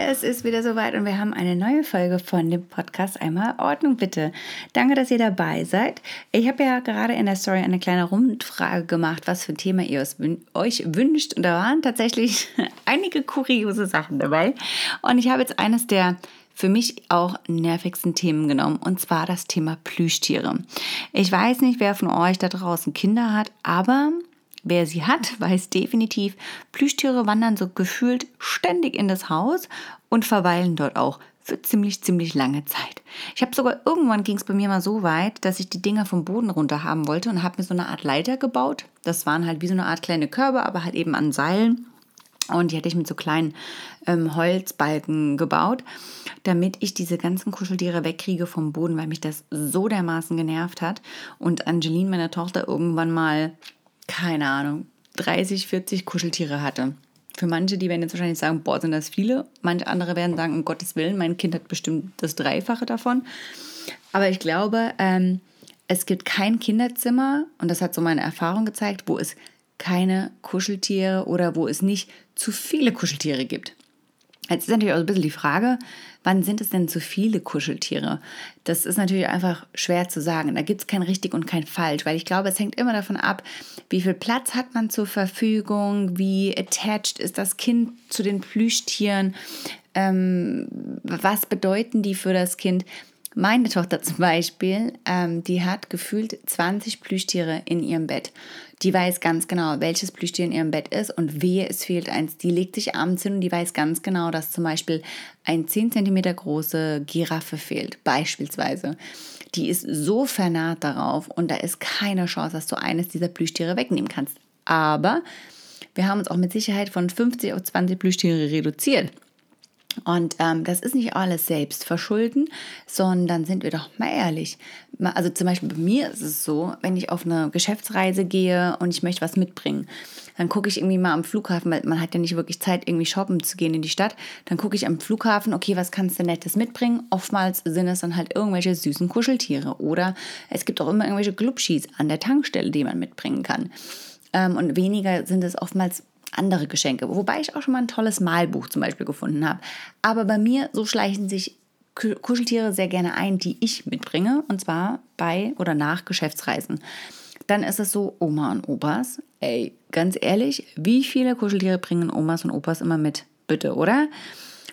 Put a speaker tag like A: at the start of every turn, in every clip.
A: Es ist wieder soweit und wir haben eine neue Folge von dem Podcast Einmal Ordnung bitte. Danke, dass ihr dabei seid. Ich habe ja gerade in der Story eine kleine Rundfrage gemacht, was für ein Thema ihr euch wünscht. Und da waren tatsächlich einige kuriose Sachen dabei. Und ich habe jetzt eines der für mich auch nervigsten Themen genommen und zwar das Thema Plüschtiere. Ich weiß nicht, wer von euch da draußen Kinder hat, aber Wer sie hat, weiß definitiv, Plüschtiere wandern so gefühlt ständig in das Haus und verweilen dort auch für ziemlich, ziemlich lange Zeit. Ich habe sogar irgendwann ging es bei mir mal so weit, dass ich die Dinger vom Boden runter haben wollte und habe mir so eine Art Leiter gebaut. Das waren halt wie so eine Art kleine Körbe, aber halt eben an Seilen. Und die hatte ich mit so kleinen ähm, Holzbalken gebaut, damit ich diese ganzen Kuscheltiere wegkriege vom Boden, weil mich das so dermaßen genervt hat. Und Angeline, meine Tochter, irgendwann mal, keine Ahnung, 30, 40 Kuscheltiere hatte. Für manche, die werden jetzt wahrscheinlich sagen, boah, sind das viele. Manche andere werden sagen, um Gottes Willen, mein Kind hat bestimmt das Dreifache davon. Aber ich glaube, ähm, es gibt kein Kinderzimmer, und das hat so meine Erfahrung gezeigt, wo es keine Kuscheltiere oder wo es nicht zu viele Kuscheltiere gibt. Jetzt ist natürlich auch ein bisschen die Frage, wann sind es denn zu viele Kuscheltiere? Das ist natürlich einfach schwer zu sagen. Da gibt es kein richtig und kein falsch, weil ich glaube, es hängt immer davon ab, wie viel Platz hat man zur Verfügung, wie attached ist das Kind zu den Plüschtieren, ähm, was bedeuten die für das Kind. Meine Tochter zum Beispiel, ähm, die hat gefühlt 20 Plüschtiere in ihrem Bett. Die weiß ganz genau, welches Plüschtier in ihrem Bett ist und wehe, es fehlt eins. Die legt sich abends hin und die weiß ganz genau, dass zum Beispiel ein 10 cm große Giraffe fehlt, beispielsweise. Die ist so vernarrt darauf und da ist keine Chance, dass du eines dieser Plüschtiere wegnehmen kannst. Aber wir haben uns auch mit Sicherheit von 50 auf 20 Plüschtiere reduziert. Und ähm, das ist nicht alles selbst verschulden, sondern sind wir doch mal ehrlich. Also zum Beispiel bei mir ist es so, wenn ich auf eine Geschäftsreise gehe und ich möchte was mitbringen, dann gucke ich irgendwie mal am Flughafen, weil man hat ja nicht wirklich Zeit, irgendwie shoppen zu gehen in die Stadt. Dann gucke ich am Flughafen, okay, was kannst du Nettes mitbringen? Oftmals sind es dann halt irgendwelche süßen Kuscheltiere oder es gibt auch immer irgendwelche Glubschis an der Tankstelle, die man mitbringen kann. Ähm, und weniger sind es oftmals andere Geschenke, wobei ich auch schon mal ein tolles Malbuch zum Beispiel gefunden habe. Aber bei mir, so schleichen sich Kuscheltiere sehr gerne ein, die ich mitbringe, und zwar bei oder nach Geschäftsreisen. Dann ist es so, Oma und Opas, ey, ganz ehrlich, wie viele Kuscheltiere bringen Omas und Opas immer mit? Bitte, oder?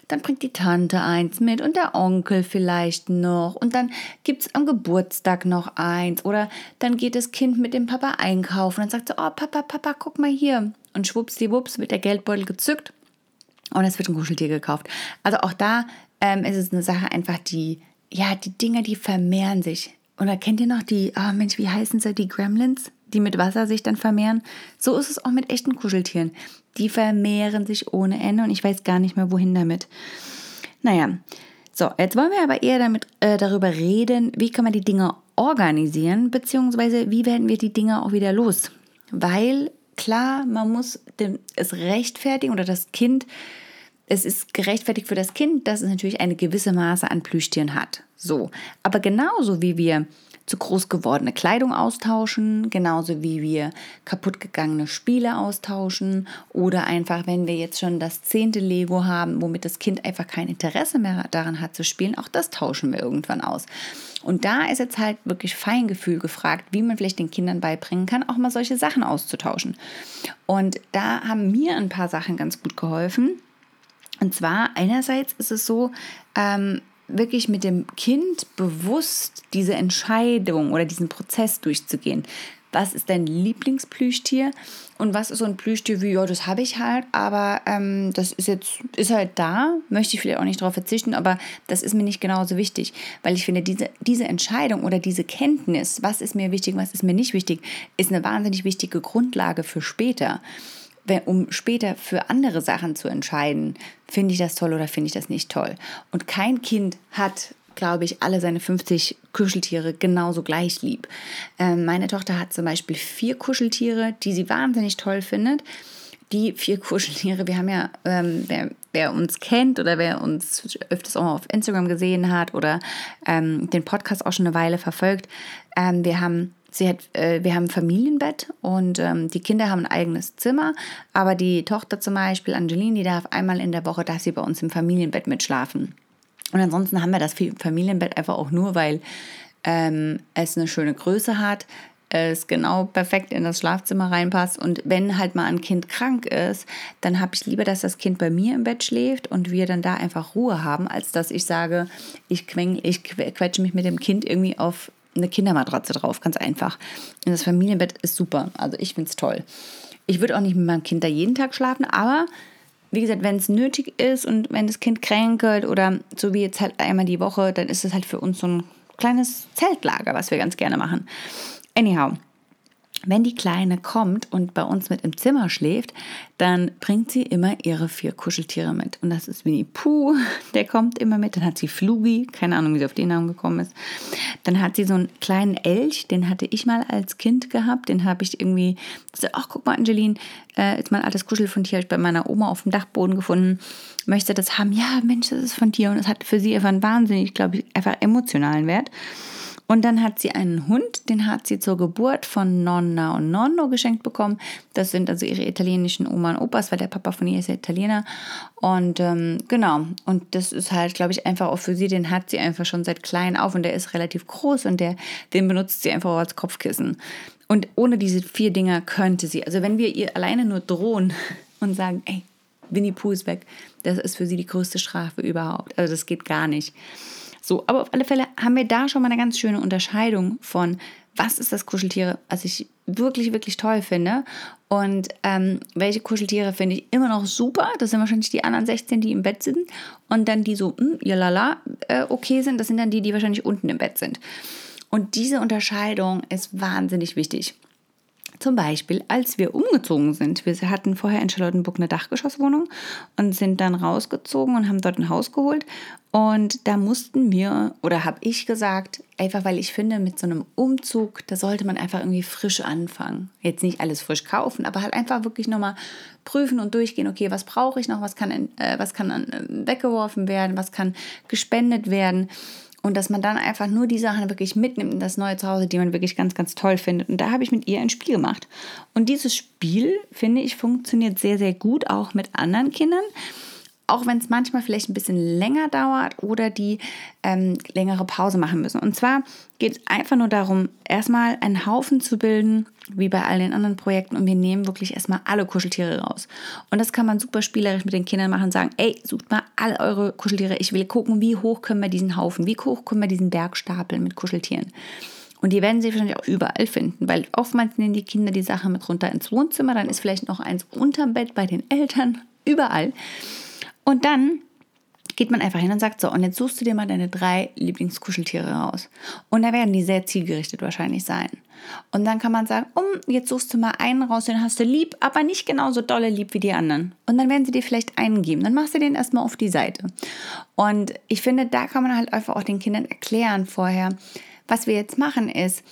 A: Dann bringt die Tante eins mit und der Onkel vielleicht noch und dann gibt es am Geburtstag noch eins oder dann geht das Kind mit dem Papa einkaufen und sagt so, oh Papa, Papa, guck mal hier und schwuppsdiwupps wird der Geldbeutel gezückt und es wird ein Kuscheltier gekauft. Also auch da ähm, ist es eine Sache einfach, die, ja, die Dinger, die vermehren sich. Oder kennt ihr noch die, oh Mensch, wie heißen sie, die Gremlins, die mit Wasser sich dann vermehren? So ist es auch mit echten Kuscheltieren. Die vermehren sich ohne Ende und ich weiß gar nicht mehr, wohin damit. Naja, so, jetzt wollen wir aber eher damit, äh, darüber reden, wie kann man die Dinge organisieren, beziehungsweise wie werden wir die Dinge auch wieder los. Weil klar, man muss es rechtfertigen oder das Kind, es ist gerechtfertigt für das Kind, dass es natürlich eine gewisse Maße an Plüschtieren hat. So, aber genauso wie wir zu groß gewordene Kleidung austauschen, genauso wie wir kaputtgegangene Spiele austauschen oder einfach, wenn wir jetzt schon das zehnte Lego haben, womit das Kind einfach kein Interesse mehr daran hat zu spielen, auch das tauschen wir irgendwann aus. Und da ist jetzt halt wirklich Feingefühl gefragt, wie man vielleicht den Kindern beibringen kann, auch mal solche Sachen auszutauschen. Und da haben mir ein paar Sachen ganz gut geholfen. Und zwar einerseits ist es so, ähm, wirklich mit dem Kind bewusst diese Entscheidung oder diesen Prozess durchzugehen. Was ist dein Lieblingsplüschtier? Und was ist so ein Plüschtier wie, ja, das habe ich halt, aber ähm, das ist jetzt, ist halt da, möchte ich vielleicht auch nicht darauf verzichten, aber das ist mir nicht genauso wichtig, weil ich finde, diese, diese Entscheidung oder diese Kenntnis, was ist mir wichtig, was ist mir nicht wichtig, ist eine wahnsinnig wichtige Grundlage für später um später für andere Sachen zu entscheiden, finde ich das toll oder finde ich das nicht toll. Und kein Kind hat glaube ich, alle seine 50 Kuscheltiere genauso gleich lieb. Ähm, meine Tochter hat zum Beispiel vier Kuscheltiere, die sie wahnsinnig toll findet. Die vier Kuscheltiere, wir haben ja, ähm, wer, wer, uns kennt oder wer uns öfters auch auf Instagram gesehen hat oder ähm, den Podcast auch schon eine Weile verfolgt, ähm, wir haben Sie hat, äh, wir haben ein Familienbett und ähm, die Kinder haben ein eigenes Zimmer, aber die Tochter zum Beispiel, Angeline, die darf einmal in der Woche, darf sie bei uns im Familienbett mitschlafen. Und ansonsten haben wir das Familienbett einfach auch nur, weil ähm, es eine schöne Größe hat, es genau perfekt in das Schlafzimmer reinpasst. Und wenn halt mal ein Kind krank ist, dann habe ich lieber, dass das Kind bei mir im Bett schläft und wir dann da einfach Ruhe haben, als dass ich sage, ich, queng, ich quetsche mich mit dem Kind irgendwie auf eine Kindermatratze drauf, ganz einfach. Und das Familienbett ist super. Also ich finde es toll. Ich würde auch nicht mit meinem Kind da jeden Tag schlafen, aber wie gesagt, wenn es nötig ist und wenn das Kind kränkelt oder so wie jetzt halt einmal die Woche, dann ist es halt für uns so ein kleines Zeltlager, was wir ganz gerne machen. Anyhow, wenn die Kleine kommt und bei uns mit im Zimmer schläft, dann bringt sie immer ihre vier Kuscheltiere mit. Und das ist Winnie Pooh, der kommt immer mit. Dann hat sie Flugi, keine Ahnung, wie sie auf den Namen gekommen ist. Dann hat sie so einen kleinen Elch, den hatte ich mal als Kind gehabt. Den habe ich irgendwie gesagt, ach guck mal, Angeline, äh, ist mein altes Kuschelfundtier, habe ich bei meiner Oma auf dem Dachboden gefunden. Möchte das haben? Ja, Mensch, das ist von dir. Und es hat für sie einfach einen wahnsinnig, glaube ich, einfach emotionalen Wert. Und dann hat sie einen Hund, den hat sie zur Geburt von Nonna und Nonno geschenkt bekommen. Das sind also ihre italienischen Oma und Opas, weil der Papa von ihr ist ja Italiener. Und ähm, genau, und das ist halt, glaube ich, einfach auch für sie, den hat sie einfach schon seit klein auf und der ist relativ groß und der, den benutzt sie einfach als Kopfkissen. Und ohne diese vier Dinger könnte sie, also wenn wir ihr alleine nur drohen und sagen, ey, Winnie Pooh ist weg, das ist für sie die größte Strafe überhaupt. Also das geht gar nicht. So, aber auf alle Fälle haben wir da schon mal eine ganz schöne Unterscheidung von, was ist das Kuscheltiere, was ich wirklich, wirklich toll finde. Und ähm, welche Kuscheltiere finde ich immer noch super. Das sind wahrscheinlich die anderen 16, die im Bett sind. Und dann die so, hm, lala, äh, okay sind. Das sind dann die, die wahrscheinlich unten im Bett sind. Und diese Unterscheidung ist wahnsinnig wichtig. Zum Beispiel, als wir umgezogen sind. Wir hatten vorher in Charlottenburg eine Dachgeschosswohnung und sind dann rausgezogen und haben dort ein Haus geholt. Und da mussten wir, oder habe ich gesagt, einfach weil ich finde, mit so einem Umzug, da sollte man einfach irgendwie frisch anfangen. Jetzt nicht alles frisch kaufen, aber halt einfach wirklich nochmal prüfen und durchgehen, okay, was brauche ich noch, was kann, äh, was kann äh, weggeworfen werden, was kann gespendet werden. Und dass man dann einfach nur die Sachen wirklich mitnimmt in das neue Zuhause, die man wirklich ganz, ganz toll findet. Und da habe ich mit ihr ein Spiel gemacht. Und dieses Spiel, finde ich, funktioniert sehr, sehr gut, auch mit anderen Kindern auch wenn es manchmal vielleicht ein bisschen länger dauert oder die ähm, längere Pause machen müssen. Und zwar geht es einfach nur darum, erstmal einen Haufen zu bilden, wie bei all den anderen Projekten, und wir nehmen wirklich erstmal alle Kuscheltiere raus. Und das kann man super spielerisch mit den Kindern machen und sagen, ey, sucht mal alle eure Kuscheltiere. Ich will gucken, wie hoch können wir diesen Haufen, wie hoch können wir diesen Berg stapeln mit Kuscheltieren. Und die werden sie wahrscheinlich auch überall finden, weil oftmals nehmen die Kinder die Sache mit runter ins Wohnzimmer, dann ist vielleicht noch eins unterm Bett bei den Eltern, überall. Und dann geht man einfach hin und sagt so, und jetzt suchst du dir mal deine drei Lieblingskuscheltiere raus. Und da werden die sehr zielgerichtet wahrscheinlich sein. Und dann kann man sagen, um, jetzt suchst du mal einen raus, den hast du lieb, aber nicht genauso dolle lieb wie die anderen. Und dann werden sie dir vielleicht einen geben. Dann machst du den erstmal auf die Seite. Und ich finde, da kann man halt einfach auch den Kindern erklären vorher, was wir jetzt machen ist,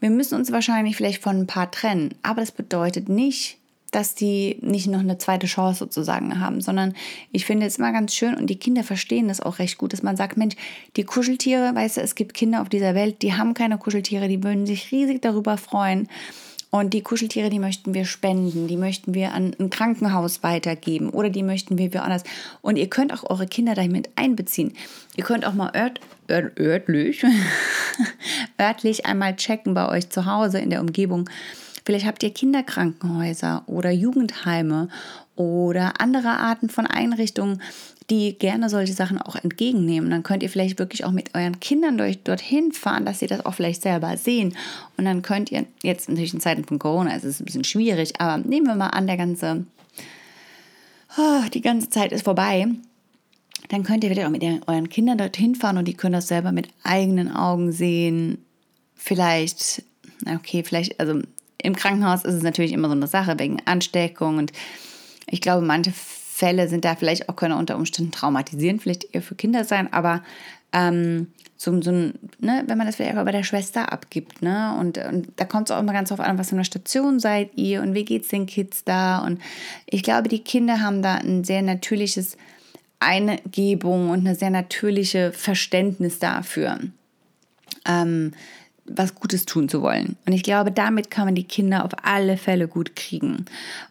A: wir müssen uns wahrscheinlich vielleicht von ein paar trennen, aber das bedeutet nicht, dass die nicht noch eine zweite Chance sozusagen haben, sondern ich finde es immer ganz schön und die Kinder verstehen das auch recht gut, dass man sagt, Mensch, die Kuscheltiere, weißt du, es gibt Kinder auf dieser Welt, die haben keine Kuscheltiere, die würden sich riesig darüber freuen. Und die Kuscheltiere, die möchten wir spenden, die möchten wir an ein Krankenhaus weitergeben oder die möchten wir woanders. Und ihr könnt auch eure Kinder damit einbeziehen. Ihr könnt auch mal ört, ört, örtlich, örtlich einmal checken bei euch zu Hause in der Umgebung Vielleicht habt ihr Kinderkrankenhäuser oder Jugendheime oder andere Arten von Einrichtungen, die gerne solche Sachen auch entgegennehmen. Dann könnt ihr vielleicht wirklich auch mit euren Kindern durch, dorthin fahren, dass sie das auch vielleicht selber sehen. Und dann könnt ihr, jetzt natürlich in Zeiten von Corona ist es ein bisschen schwierig, aber nehmen wir mal an, der ganze, oh, die ganze Zeit ist vorbei. Dann könnt ihr wieder auch mit euren Kindern dorthin fahren und die können das selber mit eigenen Augen sehen. Vielleicht, okay, vielleicht, also im Krankenhaus ist es natürlich immer so eine Sache wegen Ansteckung und ich glaube, manche Fälle sind da vielleicht auch können unter Umständen traumatisierend, vielleicht eher für Kinder sein, aber Ähm, so, so ne, wenn man das vielleicht bei der Schwester abgibt, ne? Und, und da kommt es auch immer ganz drauf an, was für eine Station seid ihr und wie geht es den Kids da. Und ich glaube, die Kinder haben da ein sehr natürliches Eingebung und eine sehr natürliche Verständnis dafür. Ähm, was Gutes tun zu wollen. Und ich glaube, damit kann man die Kinder auf alle Fälle gut kriegen.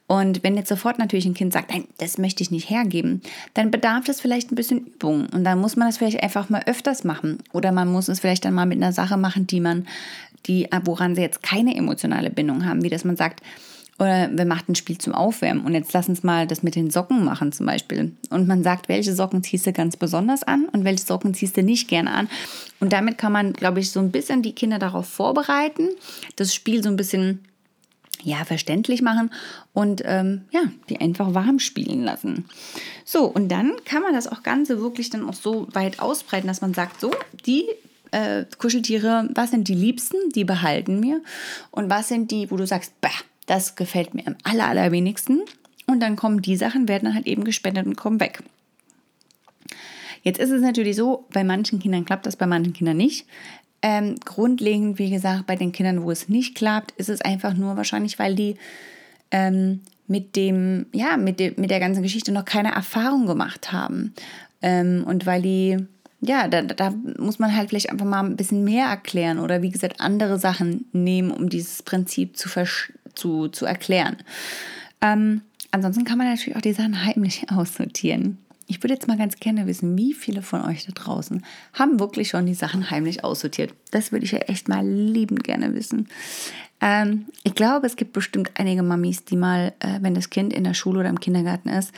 A: Und wenn jetzt sofort natürlich ein Kind sagt, nein, das möchte ich nicht hergeben, dann bedarf das vielleicht ein bisschen Übung. Und dann muss man das vielleicht einfach mal öfters machen. Oder man muss es vielleicht dann mal mit einer Sache machen, die man, die, woran sie jetzt keine emotionale Bindung haben, wie dass man sagt, oder wir machen ein Spiel zum Aufwärmen und jetzt lass uns mal das mit den Socken machen zum Beispiel. Und man sagt, welche Socken ziehst du ganz besonders an und welche Socken ziehst du nicht gerne an. Und damit kann man, glaube ich, so ein bisschen die Kinder darauf vorbereiten, das Spiel so ein bisschen ja, verständlich machen und ähm, ja, die einfach warm spielen lassen. So, und dann kann man das auch Ganze wirklich dann auch so weit ausbreiten, dass man sagt, so, die äh, Kuscheltiere, was sind die liebsten, die behalten wir und was sind die, wo du sagst, bah, das gefällt mir am aller, allerwenigsten. Und dann kommen die Sachen, werden dann halt eben gespendet und kommen weg. Jetzt ist es natürlich so, bei manchen Kindern klappt das, bei manchen Kindern nicht. Ähm, grundlegend, wie gesagt, bei den Kindern, wo es nicht klappt, ist es einfach nur wahrscheinlich, weil die ähm, mit dem, ja, mit, de, mit der ganzen Geschichte noch keine Erfahrung gemacht haben. Ähm, und weil die, ja, da, da muss man halt vielleicht einfach mal ein bisschen mehr erklären oder wie gesagt andere Sachen nehmen, um dieses Prinzip zu verstehen zu, zu erklären. Ähm, ansonsten kann man natürlich auch die Sachen heimlich aussortieren. Ich würde jetzt mal ganz gerne wissen, wie viele von euch da draußen haben wirklich schon die Sachen heimlich aussortiert. Das würde ich ja echt mal liebend gerne wissen. Ähm, ich glaube, es gibt bestimmt einige Mamis, die mal, äh, wenn das Kind in der Schule oder im Kindergarten ist,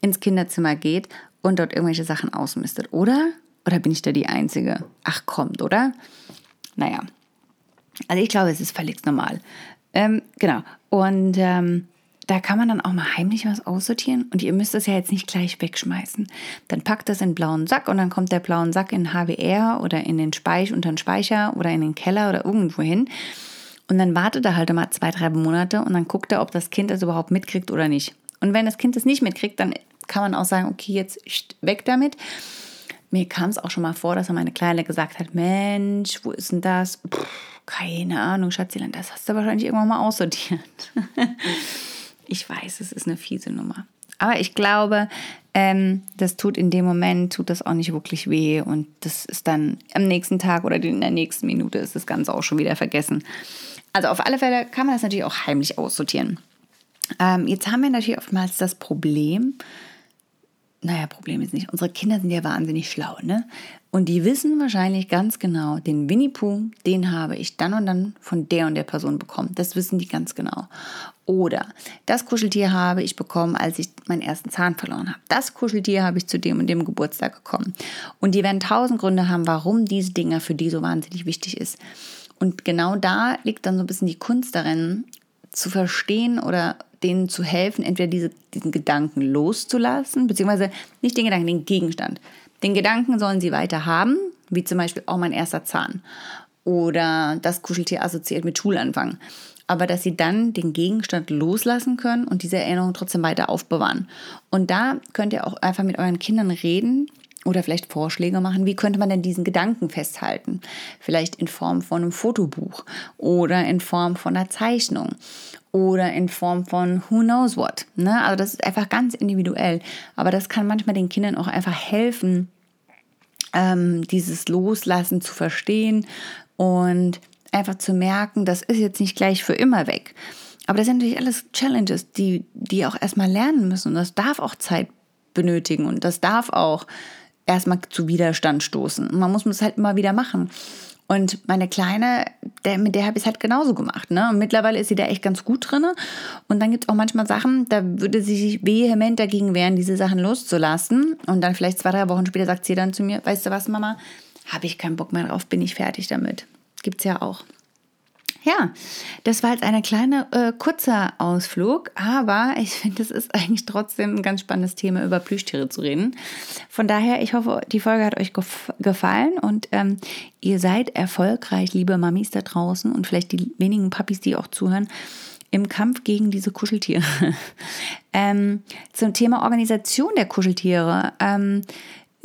A: ins Kinderzimmer geht und dort irgendwelche Sachen ausmistet. Oder? Oder bin ich da die Einzige? Ach, kommt, oder? Naja. Also ich glaube, es ist völlig normal. Ähm, genau. Und ähm, da kann man dann auch mal heimlich was aussortieren und ihr müsst es ja jetzt nicht gleich wegschmeißen. Dann packt das in blauen Sack und dann kommt der blaue Sack in HWR oder in den Speich unter den Speicher oder in den Keller oder irgendwo hin. Und dann wartet er halt mal zwei, drei Monate und dann guckt er, ob das Kind das überhaupt mitkriegt oder nicht. Und wenn das Kind das nicht mitkriegt, dann kann man auch sagen, okay, jetzt weg damit. Mir kam es auch schon mal vor, dass meine Kleine gesagt hat, Mensch, wo ist denn das? Puh keine Ahnung, Schatzilein, das hast du wahrscheinlich irgendwann mal aussortiert. ich weiß, es ist eine fiese Nummer. Aber ich glaube, ähm, das tut in dem Moment, tut das auch nicht wirklich weh. Und das ist dann am nächsten Tag oder in der nächsten Minute ist das Ganze auch schon wieder vergessen. Also auf alle Fälle kann man das natürlich auch heimlich aussortieren. Ähm, jetzt haben wir natürlich oftmals das Problem, naja, Problem ist nicht, unsere Kinder sind ja wahnsinnig schlau, ne? Und die wissen wahrscheinlich ganz genau, den Winnie Pooh, den habe ich dann und dann von der und der Person bekommen. Das wissen die ganz genau. Oder das Kuscheltier habe ich bekommen, als ich meinen ersten Zahn verloren habe. Das Kuscheltier habe ich zu dem und dem Geburtstag bekommen. Und die werden tausend Gründe haben, warum diese Dinge für die so wahnsinnig wichtig ist. Und genau da liegt dann so ein bisschen die Kunst darin, zu verstehen oder denen zu helfen, entweder diese, diesen Gedanken loszulassen, beziehungsweise nicht den Gedanken, den Gegenstand. Den Gedanken sollen sie weiter haben, wie zum Beispiel auch mein erster Zahn oder das Kuscheltier assoziiert mit Schulanfang. Aber dass sie dann den Gegenstand loslassen können und diese Erinnerung trotzdem weiter aufbewahren. Und da könnt ihr auch einfach mit euren Kindern reden oder vielleicht Vorschläge machen, wie könnte man denn diesen Gedanken festhalten? Vielleicht in Form von einem Fotobuch oder in Form von einer Zeichnung oder in Form von who knows what. Ne? Also das ist einfach ganz individuell. Aber das kann manchmal den Kindern auch einfach helfen, ähm, dieses Loslassen zu verstehen und einfach zu merken, das ist jetzt nicht gleich für immer weg. Aber das sind natürlich alles Challenges, die, die auch erstmal lernen müssen. Und das darf auch Zeit benötigen und das darf auch erstmal zu Widerstand stoßen. Und man muss es halt immer wieder machen. Und meine Kleine, der, mit der habe ich es halt genauso gemacht. Ne? Und mittlerweile ist sie da echt ganz gut drin. Und dann gibt es auch manchmal Sachen, da würde sie sich vehement dagegen wehren, diese Sachen loszulassen. Und dann vielleicht zwei, drei Wochen später sagt sie dann zu mir, weißt du was, Mama, habe ich keinen Bock mehr drauf, bin ich fertig damit. Gibt es ja auch. Ja, das war jetzt ein kleiner, äh, kurzer Ausflug, aber ich finde, es ist eigentlich trotzdem ein ganz spannendes Thema, über Plüschtiere zu reden. Von daher, ich hoffe, die Folge hat euch gef gefallen und ähm, ihr seid erfolgreich, liebe Mamis da draußen und vielleicht die wenigen Papis, die auch zuhören, im Kampf gegen diese Kuscheltiere. ähm, zum Thema Organisation der Kuscheltiere. Ähm,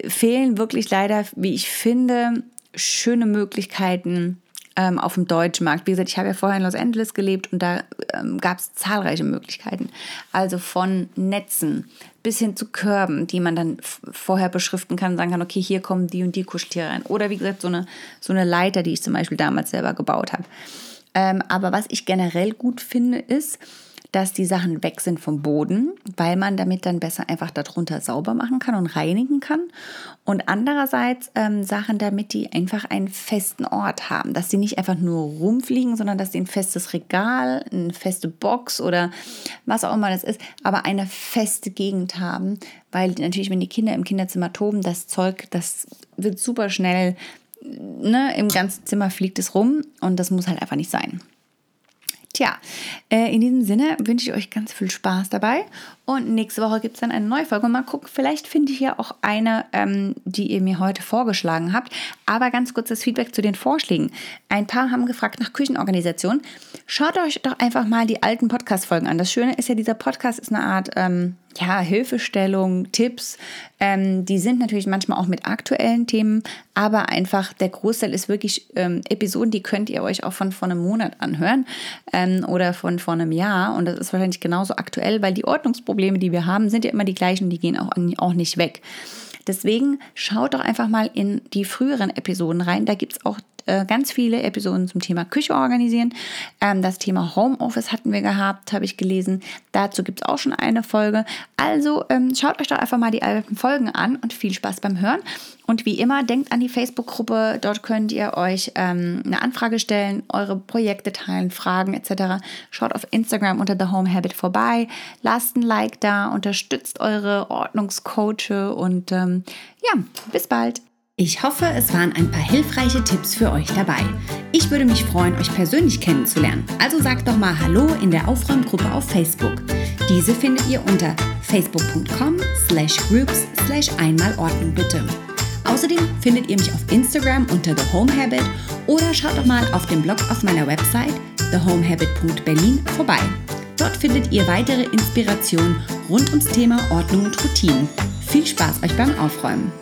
A: fehlen wirklich leider, wie ich finde, schöne Möglichkeiten ähm, auf dem deutschen Markt. Wie gesagt, ich habe ja vorher in Los Angeles gelebt und da ähm, gab es zahlreiche Möglichkeiten. Also von Netzen bis hin zu Körben, die man dann vorher beschriften kann und sagen kann, okay, hier kommen die und die Kuscheltiere rein. Oder wie gesagt, so eine, so eine Leiter, die ich zum Beispiel damals selber gebaut habe. Ähm, aber was ich generell gut finde, ist, dass die Sachen weg sind vom Boden, weil man damit dann besser einfach darunter sauber machen kann und reinigen kann. Und andererseits ähm, Sachen, damit die einfach einen festen Ort haben, dass sie nicht einfach nur rumfliegen, sondern dass sie ein festes Regal, eine feste Box oder was auch immer das ist, aber eine feste Gegend haben, weil natürlich, wenn die Kinder im Kinderzimmer toben, das Zeug, das wird super schnell Ne, im ganzen Zimmer fliegt es rum und das muss halt einfach nicht sein. Tja, äh, in diesem Sinne wünsche ich euch ganz viel Spaß dabei. Und nächste Woche gibt es dann eine neue Folge. Und mal gucken, vielleicht finde ich ja auch eine, ähm, die ihr mir heute vorgeschlagen habt. Aber ganz kurz das Feedback zu den Vorschlägen. Ein paar haben gefragt nach Küchenorganisation. Schaut euch doch einfach mal die alten Podcast-Folgen an. Das Schöne ist ja, dieser Podcast ist eine Art ähm, ja, Hilfestellung, Tipps. Ähm, die sind natürlich manchmal auch mit aktuellen Themen, aber einfach der Großteil ist wirklich ähm, Episoden, die könnt ihr euch auch von vor einem Monat anhören ähm, oder von vor einem Jahr. Und das ist wahrscheinlich genauso aktuell, weil die Ordnungsprobleme, die wir haben, sind ja immer die gleichen, die gehen auch, auch nicht weg. Deswegen schaut doch einfach mal in die früheren Episoden rein. Da gibt es auch äh, ganz viele Episoden zum Thema Küche organisieren. Ähm, das Thema Homeoffice hatten wir gehabt, habe ich gelesen. Dazu gibt es auch schon eine Folge. Also ähm, schaut euch doch einfach mal die alten Folgen an und viel Spaß beim Hören. Und wie immer, denkt an die Facebook-Gruppe. Dort könnt ihr euch ähm, eine Anfrage stellen, eure Projekte teilen, Fragen etc. Schaut auf Instagram unter The Home Habit vorbei. Lasst ein Like da, unterstützt eure Ordnungscoache und ähm, ja, bis bald. Ich hoffe, es waren ein paar hilfreiche Tipps für euch dabei. Ich würde mich freuen, euch persönlich kennenzulernen. Also sagt doch mal Hallo in der Aufräumgruppe auf Facebook. Diese findet ihr unter facebook.com slash groups slash einmalordnung bitte. Außerdem findet ihr mich auf Instagram unter The Home Habit oder schaut doch mal auf dem Blog auf meiner Website thehomehabit.berlin vorbei. Dort findet ihr weitere Inspirationen rund ums Thema Ordnung und Routinen. Viel Spaß euch beim Aufräumen!